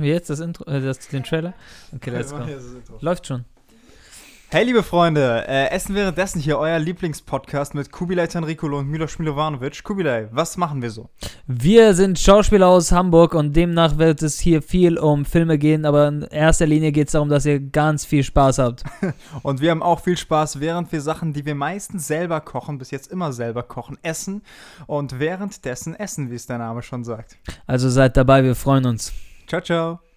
Jetzt das Intro, äh, das, den Trailer? Okay, let's go. Läuft schon. Hey liebe Freunde, äh, Essen währenddessen hier, euer Lieblingspodcast mit Kubilay Tanrikolo und Milos Milovanovic. Kubilay, was machen wir so? Wir sind Schauspieler aus Hamburg und demnach wird es hier viel um Filme gehen, aber in erster Linie geht es darum, dass ihr ganz viel Spaß habt. und wir haben auch viel Spaß, während wir Sachen, die wir meistens selber kochen, bis jetzt immer selber kochen, essen und währenddessen essen, wie es der Name schon sagt. Also seid dabei, wir freuen uns. Ciao, ciao.